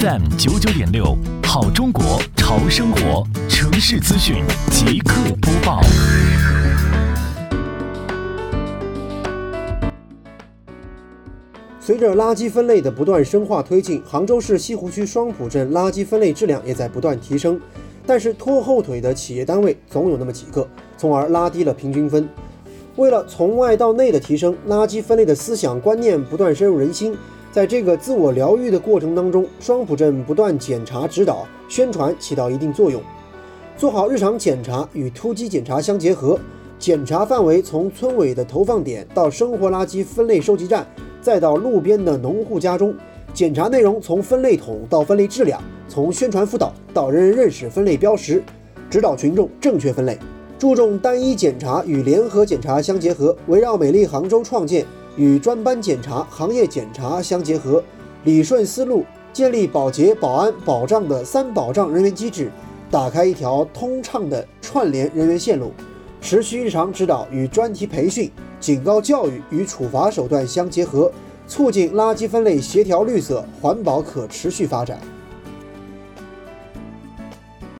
FM 九九点六，好中国潮生活城市资讯即刻播报。随着垃圾分类的不断深化推进，杭州市西湖区双浦镇垃圾分类质量也在不断提升。但是拖后腿的企业单位总有那么几个，从而拉低了平均分。为了从外到内的提升，垃圾分类的思想观念不断深入人心。在这个自我疗愈的过程当中，双浦镇不断检查、指导、宣传起到一定作用。做好日常检查与突击检查相结合，检查范围从村委的投放点到生活垃圾分类收集站，再到路边的农户家中。检查内容从分类桶到分类质量，从宣传辅导到人人认识分类标识，指导群众正确分类。注重单一检查与联合检查相结合，围绕美丽杭州创建。与专班检查、行业检查相结合，理顺思路，建立保洁、保安、保障的三保障人员机制，打开一条通畅的串联人员线路。持续日常指导与专题培训、警告教育与处罚手段相结合，促进垃圾分类协调绿色环保可持续发展。